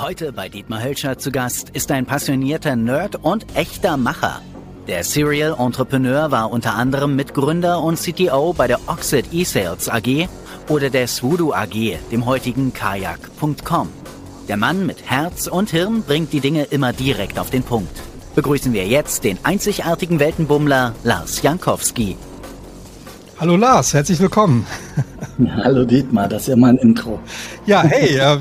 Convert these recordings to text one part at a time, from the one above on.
Heute bei Dietmar Hölscher zu Gast ist ein passionierter Nerd und echter Macher. Der Serial Entrepreneur war unter anderem Mitgründer und CTO bei der Oxid eSales AG oder der Swoodoo AG, dem heutigen Kajak.com. Der Mann mit Herz und Hirn bringt die Dinge immer direkt auf den Punkt. Begrüßen wir jetzt den einzigartigen Weltenbummler Lars Jankowski. Hallo Lars, herzlich willkommen. Hallo Dietmar, das ist ja mein Intro. Ja, hey, äh,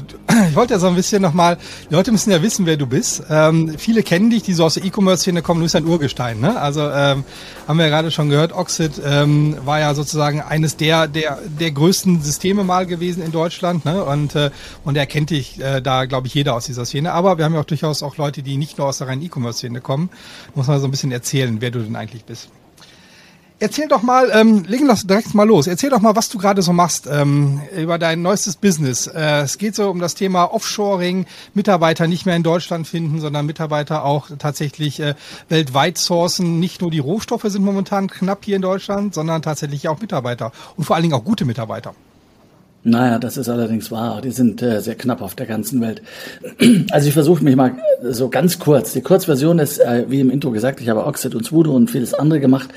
ich wollte ja so ein bisschen nochmal, die Leute müssen ja wissen, wer du bist. Ähm, viele kennen dich, die so aus der E-Commerce-Szene kommen, du bist ein Urgestein. Ne? Also ähm, haben wir ja gerade schon gehört, Oxid ähm, war ja sozusagen eines der, der, der größten Systeme mal gewesen in Deutschland. Ne? Und, äh, und er kennt dich äh, da, glaube ich, jeder aus dieser Szene. Aber wir haben ja auch durchaus auch Leute, die nicht nur aus der reinen E-Commerce-Szene kommen. Muss man so ein bisschen erzählen, wer du denn eigentlich bist. Erzähl doch mal, ähm, legen wir direkt mal los. Erzähl doch mal, was du gerade so machst ähm, über dein neuestes Business. Äh, es geht so um das Thema Offshoring, Mitarbeiter nicht mehr in Deutschland finden, sondern Mitarbeiter auch tatsächlich äh, weltweit sourcen. Nicht nur die Rohstoffe sind momentan knapp hier in Deutschland, sondern tatsächlich auch Mitarbeiter und vor allen Dingen auch gute Mitarbeiter. Naja, das ist allerdings wahr. Die sind äh, sehr knapp auf der ganzen Welt. Also ich versuche mich mal so ganz kurz. Die Kurzversion ist, äh, wie im Intro gesagt, ich habe Oxid und Swoodoo und vieles andere gemacht.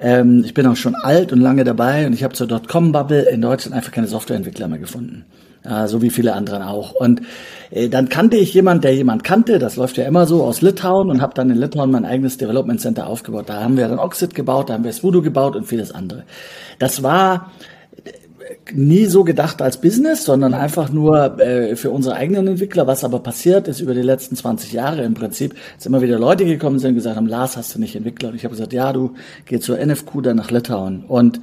Ähm, ich bin auch schon alt und lange dabei und ich habe zur Dotcom-Bubble in Deutschland einfach keine Softwareentwickler mehr gefunden. Äh, so wie viele andere auch. Und äh, dann kannte ich jemand, der jemand kannte, das läuft ja immer so, aus Litauen und habe dann in Litauen mein eigenes Development Center aufgebaut. Da haben wir dann Oxid gebaut, da haben wir Voodoo gebaut und vieles andere. Das war nie so gedacht als Business, sondern einfach nur äh, für unsere eigenen Entwickler. Was aber passiert ist über die letzten 20 Jahre im Prinzip, dass immer wieder Leute gekommen sind und gesagt haben, Lars, hast du nicht Entwickler? Und ich habe gesagt, ja, du geh zur NFQ dann nach Litauen. Und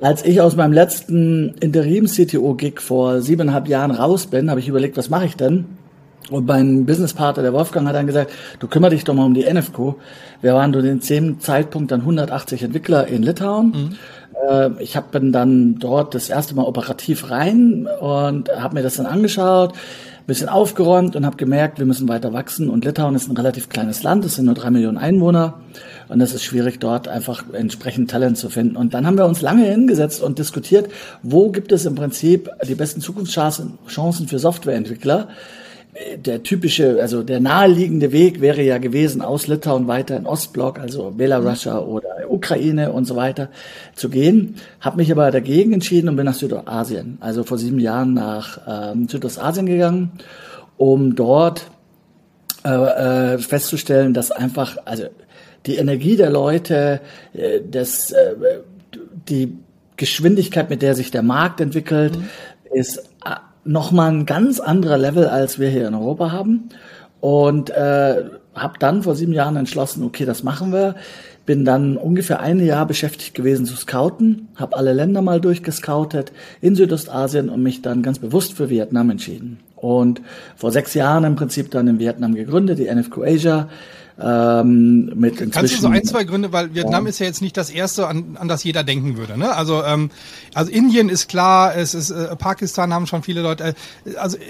als ich aus meinem letzten Interim-CTO-Gig vor siebeneinhalb Jahren raus bin, habe ich überlegt, was mache ich denn? Und mein Businesspartner, der Wolfgang, hat dann gesagt, du kümmere dich doch mal um die NFQ. Wir waren zu dem Zeitpunkt dann 180 Entwickler in Litauen. Mhm. Äh, ich bin dann dort das erste Mal operativ rein und habe mir das dann angeschaut, bisschen aufgeräumt und habe gemerkt, wir müssen weiter wachsen. Und Litauen ist ein relativ kleines Land, es sind nur drei Millionen Einwohner und es ist schwierig, dort einfach entsprechend Talent zu finden. Und dann haben wir uns lange hingesetzt und diskutiert, wo gibt es im Prinzip die besten Zukunftschancen für Softwareentwickler der typische, also der naheliegende Weg wäre ja gewesen, aus Litauen weiter in Ostblock, also Belarussia oder Ukraine und so weiter zu gehen. Habe mich aber dagegen entschieden und bin nach Südostasien, also vor sieben Jahren nach ähm, Südostasien gegangen, um dort äh, äh, festzustellen, dass einfach, also die Energie der Leute, äh, das, äh, die Geschwindigkeit, mit der sich der Markt entwickelt, mhm. ist nochmal ein ganz anderer Level, als wir hier in Europa haben. Und äh, habe dann vor sieben Jahren entschlossen, okay, das machen wir. Bin dann ungefähr ein Jahr beschäftigt gewesen zu scouten, habe alle Länder mal durchgescoutet in Südostasien und mich dann ganz bewusst für Vietnam entschieden. Und vor sechs Jahren im Prinzip dann in Vietnam gegründet, die NFQ Asia ähm, mit inzwischen. Kannst du so ein, zwei Gründe, weil Vietnam ja. ist ja jetzt nicht das erste, an, an das jeder denken würde. Ne? Also, ähm, also Indien ist klar, es ist äh, Pakistan haben schon viele Leute. Äh, also äh,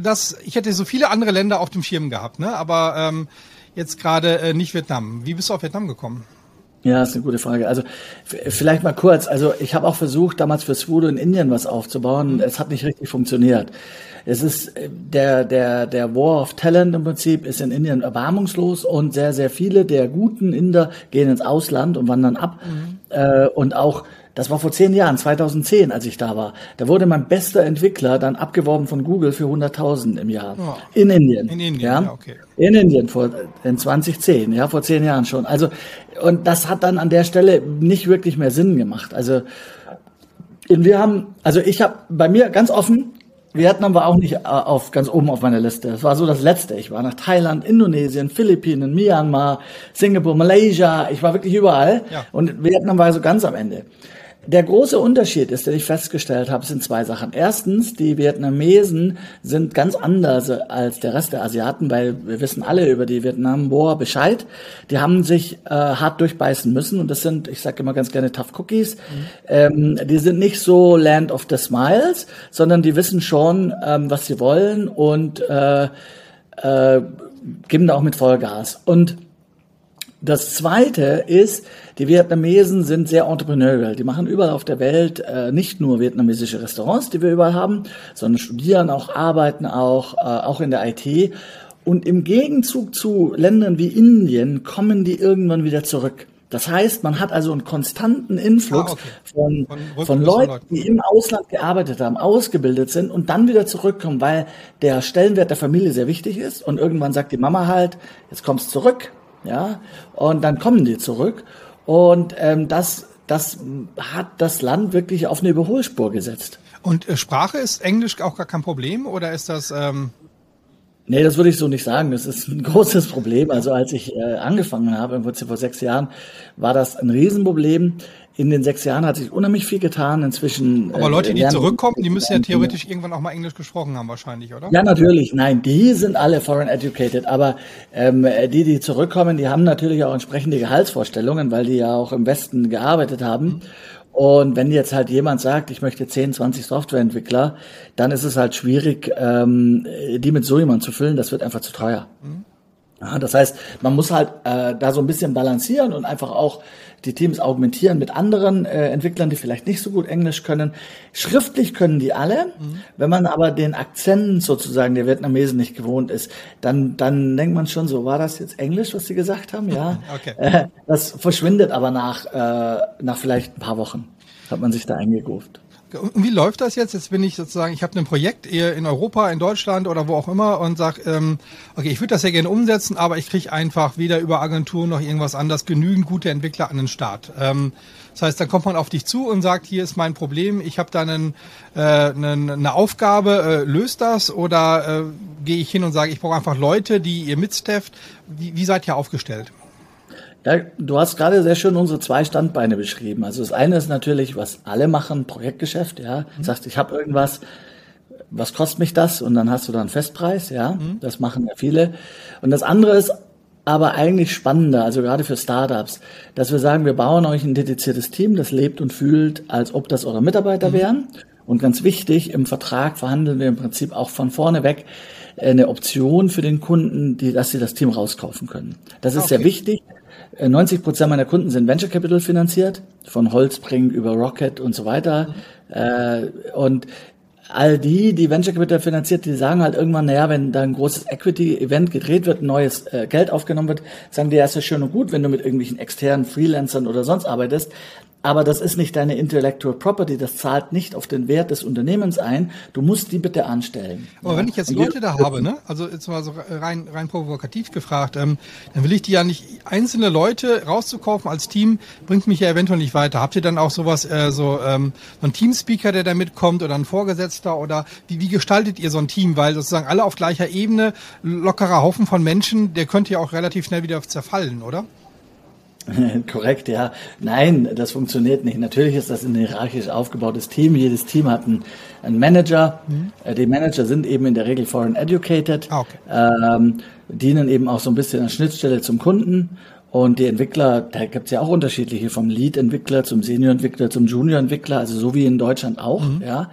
das, ich hätte so viele andere Länder auf dem Schirm gehabt, ne? aber ähm, jetzt gerade äh, nicht Vietnam. Wie bist du auf Vietnam gekommen? Ja, ist eine gute Frage. Also vielleicht mal kurz. Also ich habe auch versucht, damals für Swoodoo in Indien was aufzubauen. Es hat nicht richtig funktioniert. Es ist äh, der, der, der War of Talent im Prinzip ist in Indien erbarmungslos und sehr, sehr viele der guten Inder gehen ins Ausland und wandern ab. Mhm. Äh, und auch das war vor zehn Jahren, 2010, als ich da war. Da wurde mein bester Entwickler dann abgeworben von Google für 100.000 im Jahr. Oh. In Indien. In Indien, ja? ja, okay. In Indien, vor, in 2010, ja, vor zehn Jahren schon. Also, und das hat dann an der Stelle nicht wirklich mehr Sinn gemacht. Also, wir haben, also ich habe bei mir ganz offen, Vietnam war auch nicht äh, auf, ganz oben auf meiner Liste. Es war so das Letzte. Ich war nach Thailand, Indonesien, Philippinen, Myanmar, Singapur, Malaysia. Ich war wirklich überall. Ja. Und Vietnam war so ganz am Ende. Der große Unterschied ist, den ich festgestellt habe, sind zwei Sachen. Erstens, die Vietnamesen sind ganz anders als der Rest der Asiaten, weil wir wissen alle über die Vietnam War Bescheid. Die haben sich äh, hart durchbeißen müssen und das sind, ich sage immer ganz gerne Tough Cookies. Mhm. Ähm, die sind nicht so Land of the Smiles, sondern die wissen schon, ähm, was sie wollen und äh, äh, geben da auch mit Vollgas. Und Das zweite ist, die Vietnamesen sind sehr entrepreneurial. Die machen überall auf der Welt äh, nicht nur vietnamesische Restaurants, die wir überall haben, sondern studieren auch, arbeiten auch, äh, auch in der IT. Und im Gegenzug zu Ländern wie Indien kommen die irgendwann wieder zurück. Das heißt, man hat also einen konstanten Influx ah, okay. von, von, von Leuten, die im Ausland gearbeitet haben, ausgebildet sind und dann wieder zurückkommen, weil der Stellenwert der Familie sehr wichtig ist. Und irgendwann sagt die Mama halt, jetzt kommst zurück, ja, und dann kommen die zurück. Und ähm, das, das hat das Land wirklich auf eine Überholspur gesetzt. Und äh, Sprache ist Englisch auch gar kein Problem oder ist das? Ähm Nee, das würde ich so nicht sagen. Das ist ein großes Problem. Also als ich äh, angefangen habe, im Prinzip vor sechs Jahren, war das ein Riesenproblem. In den sechs Jahren hat sich unheimlich viel getan. Inzwischen. Aber Leute, die zurückkommen, die müssen ja theoretisch irgendwann auch mal Englisch gesprochen haben, wahrscheinlich, oder? Ja, natürlich. Nein, die sind alle foreign educated. Aber ähm, die, die zurückkommen, die haben natürlich auch entsprechende Gehaltsvorstellungen, weil die ja auch im Westen gearbeitet haben. Mhm. Und wenn jetzt halt jemand sagt, ich möchte 10, 20 Softwareentwickler, dann ist es halt schwierig, ähm, die mit so jemand zu füllen. Das wird einfach zu teuer. Mhm. Ja, das heißt, man muss halt äh, da so ein bisschen balancieren und einfach auch die Teams augmentieren mit anderen äh, Entwicklern, die vielleicht nicht so gut Englisch können. Schriftlich können die alle. Mhm. Wenn man aber den Akzent sozusagen der Vietnamesen nicht gewohnt ist, dann, dann denkt man schon so, war das jetzt Englisch, was sie gesagt haben? Ja. okay. Äh, das verschwindet aber nach, äh, nach vielleicht ein paar Wochen, hat man sich da eingegroovt. Und wie läuft das jetzt? Jetzt bin ich sozusagen, ich habe ein Projekt in Europa, in Deutschland oder wo auch immer und sage, ähm, okay, ich würde das ja gerne umsetzen, aber ich kriege einfach weder über Agenturen noch irgendwas anderes genügend gute Entwickler an den Start. Ähm, das heißt, dann kommt man auf dich zu und sagt, hier ist mein Problem, ich habe da einen, äh, einen, eine Aufgabe, äh, löst das oder äh, gehe ich hin und sage, ich brauche einfach Leute, die ihr mitstefft. Wie, wie seid ihr aufgestellt? Ja, du hast gerade sehr schön unsere zwei Standbeine beschrieben. Also das eine ist natürlich, was alle machen, Projektgeschäft, ja. Du mhm. sagst, ich habe irgendwas, was kostet mich das? Und dann hast du da einen Festpreis, ja. Mhm. Das machen ja viele. Und das andere ist aber eigentlich spannender, also gerade für Startups, dass wir sagen, wir bauen euch ein dediziertes Team, das lebt und fühlt, als ob das eure Mitarbeiter mhm. wären. Und ganz wichtig, im Vertrag verhandeln wir im Prinzip auch von vorne weg eine Option für den Kunden, die, dass sie das Team rauskaufen können. Das ist okay. sehr wichtig, 90 äh, Prozent meiner Kunden sind Venture Capital finanziert, von Holzbring über Rocket und so weiter. Mhm. und all die, die Venture Capital finanziert, die sagen halt irgendwann, naja, wenn da ein großes Equity-Event gedreht wird, neues äh, Geld aufgenommen wird, sagen die, ja, ist ja schön und gut, wenn du mit irgendwelchen externen Freelancern oder sonst arbeitest aber das ist nicht deine Intellectual Property, das zahlt nicht auf den Wert des Unternehmens ein. Du musst die bitte anstellen. Aber ja. wenn ich jetzt Leute da habe, ne? Also jetzt mal so rein, rein provokativ gefragt, ähm, dann will ich die ja nicht einzelne Leute rauszukaufen als Team, bringt mich ja eventuell nicht weiter. Habt ihr dann auch sowas, äh, so, ähm, so ein Teamspeaker, der da mitkommt oder ein Vorgesetzter oder wie, wie gestaltet ihr so ein Team? Weil sozusagen alle auf gleicher Ebene, lockerer Haufen von Menschen, der könnte ja auch relativ schnell wieder zerfallen, oder? Korrekt, ja. Nein, das funktioniert nicht. Natürlich ist das ein hierarchisch aufgebautes Team. Jedes Team hat einen, einen Manager. Mhm. Äh, die Manager sind eben in der Regel foreign educated, ah, okay. ähm, dienen eben auch so ein bisschen an Schnittstelle zum Kunden. Und die Entwickler, da gibt es ja auch unterschiedliche, vom Lead-Entwickler zum Senior-Entwickler zum Junior-Entwickler, also so wie in Deutschland auch, mhm. ja,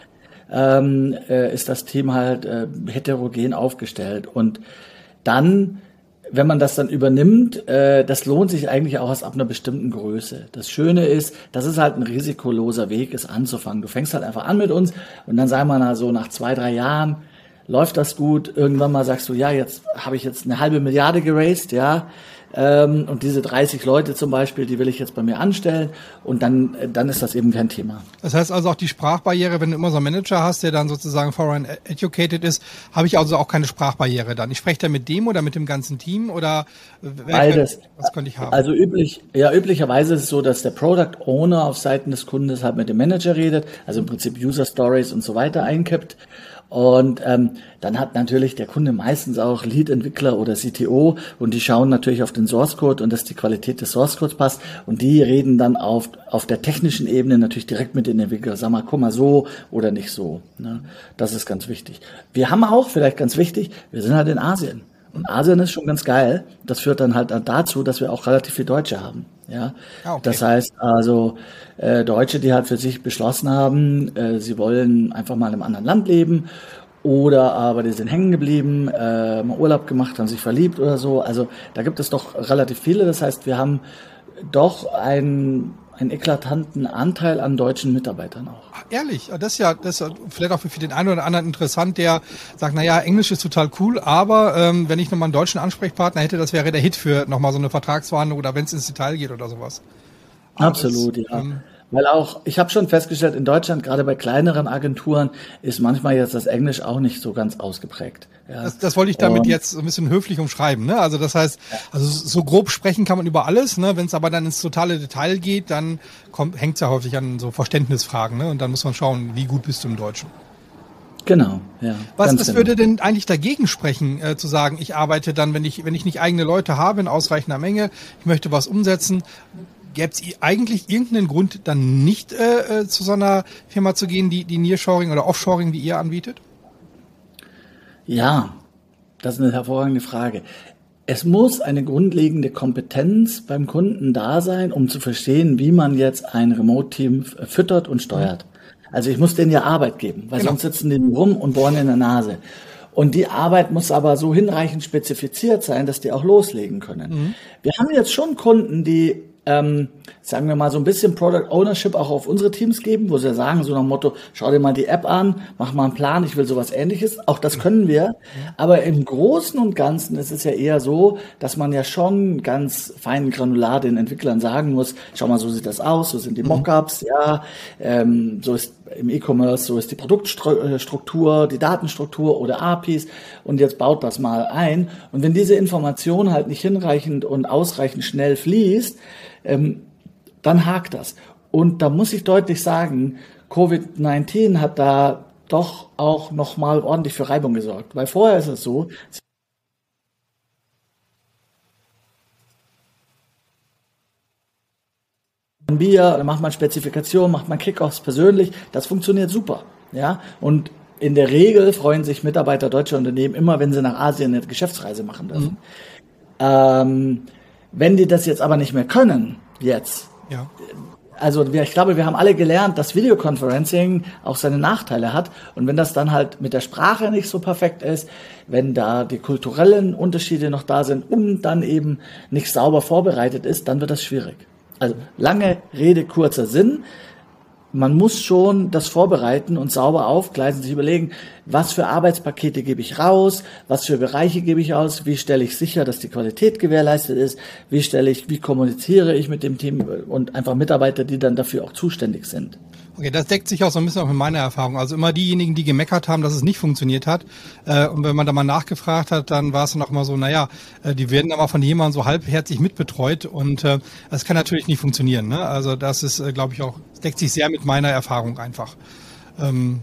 ähm, äh, ist das Team halt äh, heterogen aufgestellt. Und dann wenn man das dann übernimmt, äh, das lohnt sich eigentlich auch erst ab einer bestimmten Größe. Das Schöne ist, das ist halt ein risikoloser Weg, es anzufangen. Du fängst halt einfach an mit uns und dann sagen wir mal so nach zwei, drei Jahren, läuft das gut. Irgendwann mal sagst du, ja, jetzt habe ich jetzt eine halbe Milliarde geraced, ja. Ähm, und diese 30 Leute zum Beispiel, die will ich jetzt bei mir anstellen und dann, dann ist das eben kein Thema. Das heißt also auch die Sprachbarriere, wenn du immer so einen Manager hast, der dann sozusagen foreign educated ist, habe ich also auch keine Sprachbarriere dann. Ich spreche da mit dem oder mit dem ganzen Team oder beides. Was könnte ich haben? Also üblich, ja, üblicherweise ist es so, dass der Product Owner auf Seiten des Kundes halt mit dem Manager redet, also im Prinzip User Stories und so weiter einkippt und ähm, dann hat natürlich der Kunde meistens auch Lead-Entwickler oder CTO und die schauen natürlich auf den Source Code und dass die Qualität des Source Codes passt. Und die reden dann auf, auf der technischen Ebene natürlich direkt mit den Entwicklern. Sag mal, guck mal so oder nicht so. Ne? Das ist ganz wichtig. Wir haben auch, vielleicht ganz wichtig, wir sind halt in Asien. Und Asien ist schon ganz geil. Das führt dann halt dazu, dass wir auch relativ viel Deutsche haben. Ja, ah, okay. das heißt also äh, Deutsche, die halt für sich beschlossen haben, äh, sie wollen einfach mal in einem anderen Land leben oder aber die sind hängen geblieben, äh, mal Urlaub gemacht, haben sich verliebt oder so. Also da gibt es doch relativ viele. Das heißt, wir haben doch einen, einen eklatanten Anteil an deutschen Mitarbeitern auch. Ach, ehrlich, das ist ja, das ist vielleicht auch für den einen oder anderen interessant, der sagt, naja, Englisch ist total cool, aber ähm, wenn ich nochmal einen deutschen Ansprechpartner hätte, das wäre der Hit für nochmal so eine Vertragsverhandlung oder wenn es ins Detail geht oder sowas. Absolut, das, ja. Ähm, weil auch, ich habe schon festgestellt, in Deutschland, gerade bei kleineren Agenturen, ist manchmal jetzt das Englisch auch nicht so ganz ausgeprägt. Ja. Das, das wollte ich damit um, jetzt so ein bisschen höflich umschreiben. Ne? Also das heißt, also so grob sprechen kann man über alles. Ne? Wenn es aber dann ins totale Detail geht, dann hängt es ja häufig an so Verständnisfragen. Ne? Und dann muss man schauen, wie gut bist du im Deutschen. Genau, ja. Was, was genau. würde denn eigentlich dagegen sprechen, äh, zu sagen, ich arbeite dann, wenn ich, wenn ich nicht eigene Leute habe in ausreichender Menge, ich möchte was umsetzen, Gäbe es eigentlich irgendeinen Grund, dann nicht äh, äh, zu so einer Firma zu gehen, die, die Nearshoring oder Offshoring wie ihr anbietet? Ja, das ist eine hervorragende Frage. Es muss eine grundlegende Kompetenz beim Kunden da sein, um zu verstehen, wie man jetzt ein Remote-Team füttert und steuert. Also ich muss denen ja Arbeit geben, weil genau. sonst sitzen die rum und bohren in der Nase. Und die Arbeit muss aber so hinreichend spezifiziert sein, dass die auch loslegen können. Mhm. Wir haben jetzt schon Kunden, die ähm, sagen wir mal, so ein bisschen Product Ownership auch auf unsere Teams geben, wo sie sagen, so nach dem Motto, schau dir mal die App an, mach mal einen Plan, ich will sowas ähnliches. Auch das können wir. Aber im Großen und Ganzen ist es ja eher so, dass man ja schon ganz fein granular den Entwicklern sagen muss, schau mal, so sieht das aus, so sind die Mockups, ja, ähm, so ist im E-Commerce, so ist die Produktstruktur, die Datenstruktur oder APIs und jetzt baut das mal ein. Und wenn diese Information halt nicht hinreichend und ausreichend schnell fließt, ähm, dann hakt das. Und da muss ich deutlich sagen, Covid-19 hat da doch auch nochmal ordentlich für Reibung gesorgt. Weil vorher ist es so, ein Bier, dann macht man Spezifikation, macht man Kickoffs persönlich, das funktioniert super. Ja, und in der Regel freuen sich Mitarbeiter deutscher Unternehmen immer, wenn sie nach Asien eine Geschäftsreise machen dürfen. Mhm. Ähm, wenn die das jetzt aber nicht mehr können, jetzt, ja. also ich glaube, wir haben alle gelernt, dass Videoconferencing auch seine Nachteile hat. Und wenn das dann halt mit der Sprache nicht so perfekt ist, wenn da die kulturellen Unterschiede noch da sind und dann eben nicht sauber vorbereitet ist, dann wird das schwierig. Also lange Rede, kurzer Sinn man muss schon das vorbereiten und sauber aufgleisen, sich überlegen, was für Arbeitspakete gebe ich raus, was für Bereiche gebe ich aus, wie stelle ich sicher, dass die Qualität gewährleistet ist, wie stelle ich, wie kommuniziere ich mit dem Team und einfach Mitarbeiter, die dann dafür auch zuständig sind. Okay, das deckt sich auch so ein bisschen auch mit meiner Erfahrung. Also immer diejenigen, die gemeckert haben, dass es nicht funktioniert hat. Äh, und wenn man da mal nachgefragt hat, dann war es dann auch immer so, naja, äh, die werden aber von jemandem so halbherzig mitbetreut und äh, das kann natürlich nicht funktionieren. Ne? Also das ist, äh, glaube ich, auch, deckt sich sehr mit meiner Erfahrung einfach. Ähm,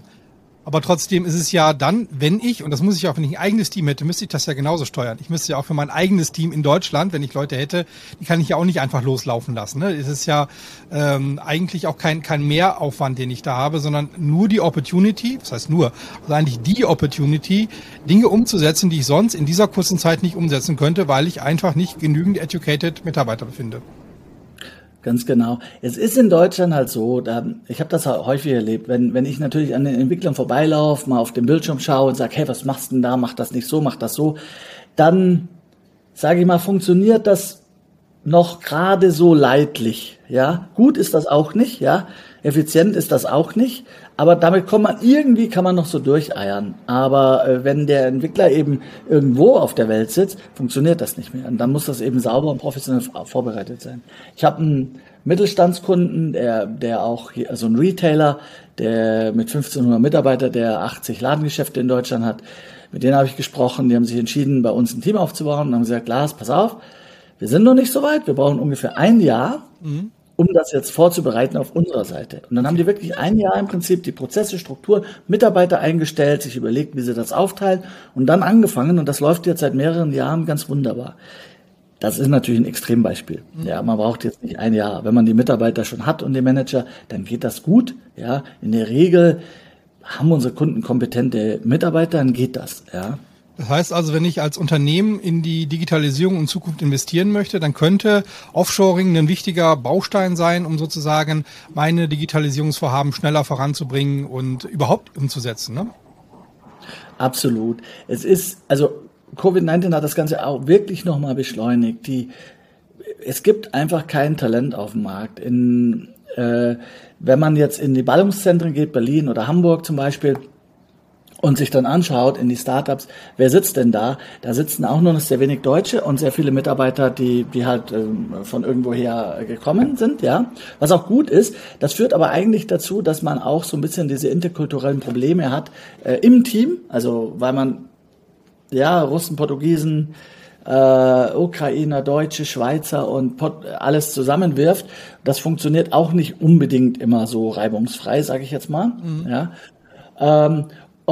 aber trotzdem ist es ja dann, wenn ich, und das muss ich auch, wenn ich ein eigenes Team hätte, müsste ich das ja genauso steuern. Ich müsste ja auch für mein eigenes Team in Deutschland, wenn ich Leute hätte, die kann ich ja auch nicht einfach loslaufen lassen. Ne? Es ist ja ähm, eigentlich auch kein, kein Mehraufwand, den ich da habe, sondern nur die Opportunity, das heißt nur, also eigentlich die Opportunity, Dinge umzusetzen, die ich sonst in dieser kurzen Zeit nicht umsetzen könnte, weil ich einfach nicht genügend educated Mitarbeiter finde. Ganz genau. Es ist in Deutschland halt so, da, ich habe das häufig erlebt, wenn, wenn ich natürlich an den Entwicklern vorbeilaufe, mal auf den Bildschirm schaue und sage, hey, was machst du denn da, mach das nicht so, mach das so, dann sage ich mal, funktioniert das noch gerade so leidlich. Ja, gut ist das auch nicht, ja, effizient ist das auch nicht, aber damit kommt man irgendwie kann man noch so durcheiern. Aber äh, wenn der Entwickler eben irgendwo auf der Welt sitzt, funktioniert das nicht mehr. Und dann muss das eben sauber und professionell vorbereitet sein. Ich habe einen Mittelstandskunden, der, der auch hier, also ein Retailer, der mit 1500 Mitarbeitern, der 80 Ladengeschäfte in Deutschland hat. Mit denen habe ich gesprochen. Die haben sich entschieden, bei uns ein Team aufzubauen und haben gesagt, Lars, pass auf, wir sind noch nicht so weit. Wir brauchen ungefähr ein Jahr. Mhm um das jetzt vorzubereiten auf unserer Seite. Und dann haben die wirklich ein Jahr im Prinzip die Prozesse, Struktur, Mitarbeiter eingestellt, sich überlegt, wie sie das aufteilen und dann angefangen. Und das läuft jetzt seit mehreren Jahren ganz wunderbar. Das ist natürlich ein Extrembeispiel. Mhm. Ja, man braucht jetzt nicht ein Jahr. Wenn man die Mitarbeiter schon hat und die Manager, dann geht das gut. Ja, in der Regel haben unsere Kunden kompetente Mitarbeiter, dann geht das. Ja. Das heißt also, wenn ich als Unternehmen in die Digitalisierung und Zukunft investieren möchte, dann könnte Offshoring ein wichtiger Baustein sein, um sozusagen meine Digitalisierungsvorhaben schneller voranzubringen und überhaupt umzusetzen. Ne? Absolut. Es ist, also Covid-19 hat das Ganze auch wirklich nochmal beschleunigt. Die, es gibt einfach kein Talent auf dem Markt. In, äh, wenn man jetzt in die Ballungszentren geht, Berlin oder Hamburg zum Beispiel, und sich dann anschaut in die Startups, wer sitzt denn da? Da sitzen auch nur noch sehr wenig Deutsche und sehr viele Mitarbeiter, die, die halt ähm, von irgendwoher gekommen sind, ja. Was auch gut ist. Das führt aber eigentlich dazu, dass man auch so ein bisschen diese interkulturellen Probleme hat äh, im Team. Also, weil man, ja, Russen, Portugiesen, äh, Ukrainer, Deutsche, Schweizer und Pot alles zusammenwirft. Das funktioniert auch nicht unbedingt immer so reibungsfrei, sage ich jetzt mal. Mhm. Ja. Ähm,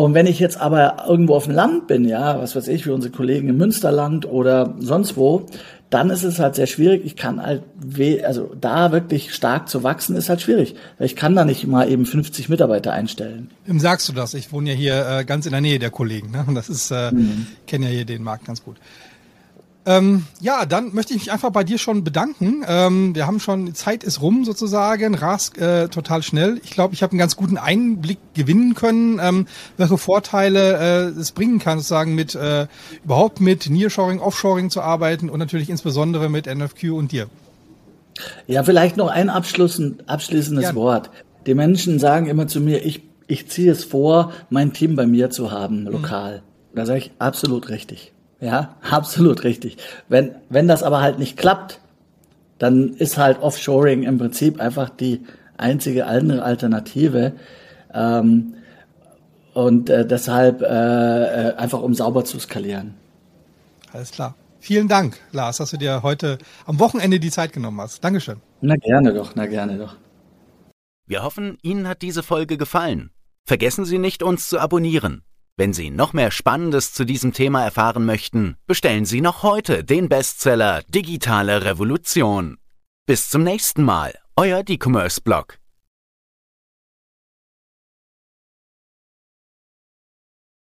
und wenn ich jetzt aber irgendwo auf dem Land bin, ja, was weiß ich, wie unsere Kollegen im Münsterland oder sonst wo, dann ist es halt sehr schwierig. Ich kann halt, also da wirklich stark zu wachsen, ist halt schwierig. Ich kann da nicht mal eben 50 Mitarbeiter einstellen. Wem sagst du das? Ich wohne ja hier äh, ganz in der Nähe der Kollegen. Ne? Und das ist, äh, mhm. kenne ja hier den Markt ganz gut. Ähm, ja, dann möchte ich mich einfach bei dir schon bedanken. Ähm, wir haben schon, die Zeit ist rum sozusagen, rast äh, total schnell. Ich glaube, ich habe einen ganz guten Einblick gewinnen können, ähm, welche Vorteile äh, es bringen kann, sozusagen mit äh, überhaupt mit Nearshoring, Offshoring zu arbeiten und natürlich insbesondere mit NFQ und dir. Ja, vielleicht noch ein abschließendes ja. Wort. Die Menschen sagen immer zu mir, ich, ich ziehe es vor, mein Team bei mir zu haben, lokal. Mhm. Da sage ich absolut richtig. Ja, absolut richtig. Wenn, wenn das aber halt nicht klappt, dann ist halt Offshoring im Prinzip einfach die einzige andere Alternative. Ähm, und äh, deshalb äh, äh, einfach um sauber zu skalieren. Alles klar. Vielen Dank, Lars, dass du dir heute am Wochenende die Zeit genommen hast. Dankeschön. Na gerne doch, na gerne doch. Wir hoffen, Ihnen hat diese Folge gefallen. Vergessen Sie nicht, uns zu abonnieren. Wenn Sie noch mehr Spannendes zu diesem Thema erfahren möchten, bestellen Sie noch heute den Bestseller Digitale Revolution. Bis zum nächsten Mal, euer D-Commerce Blog.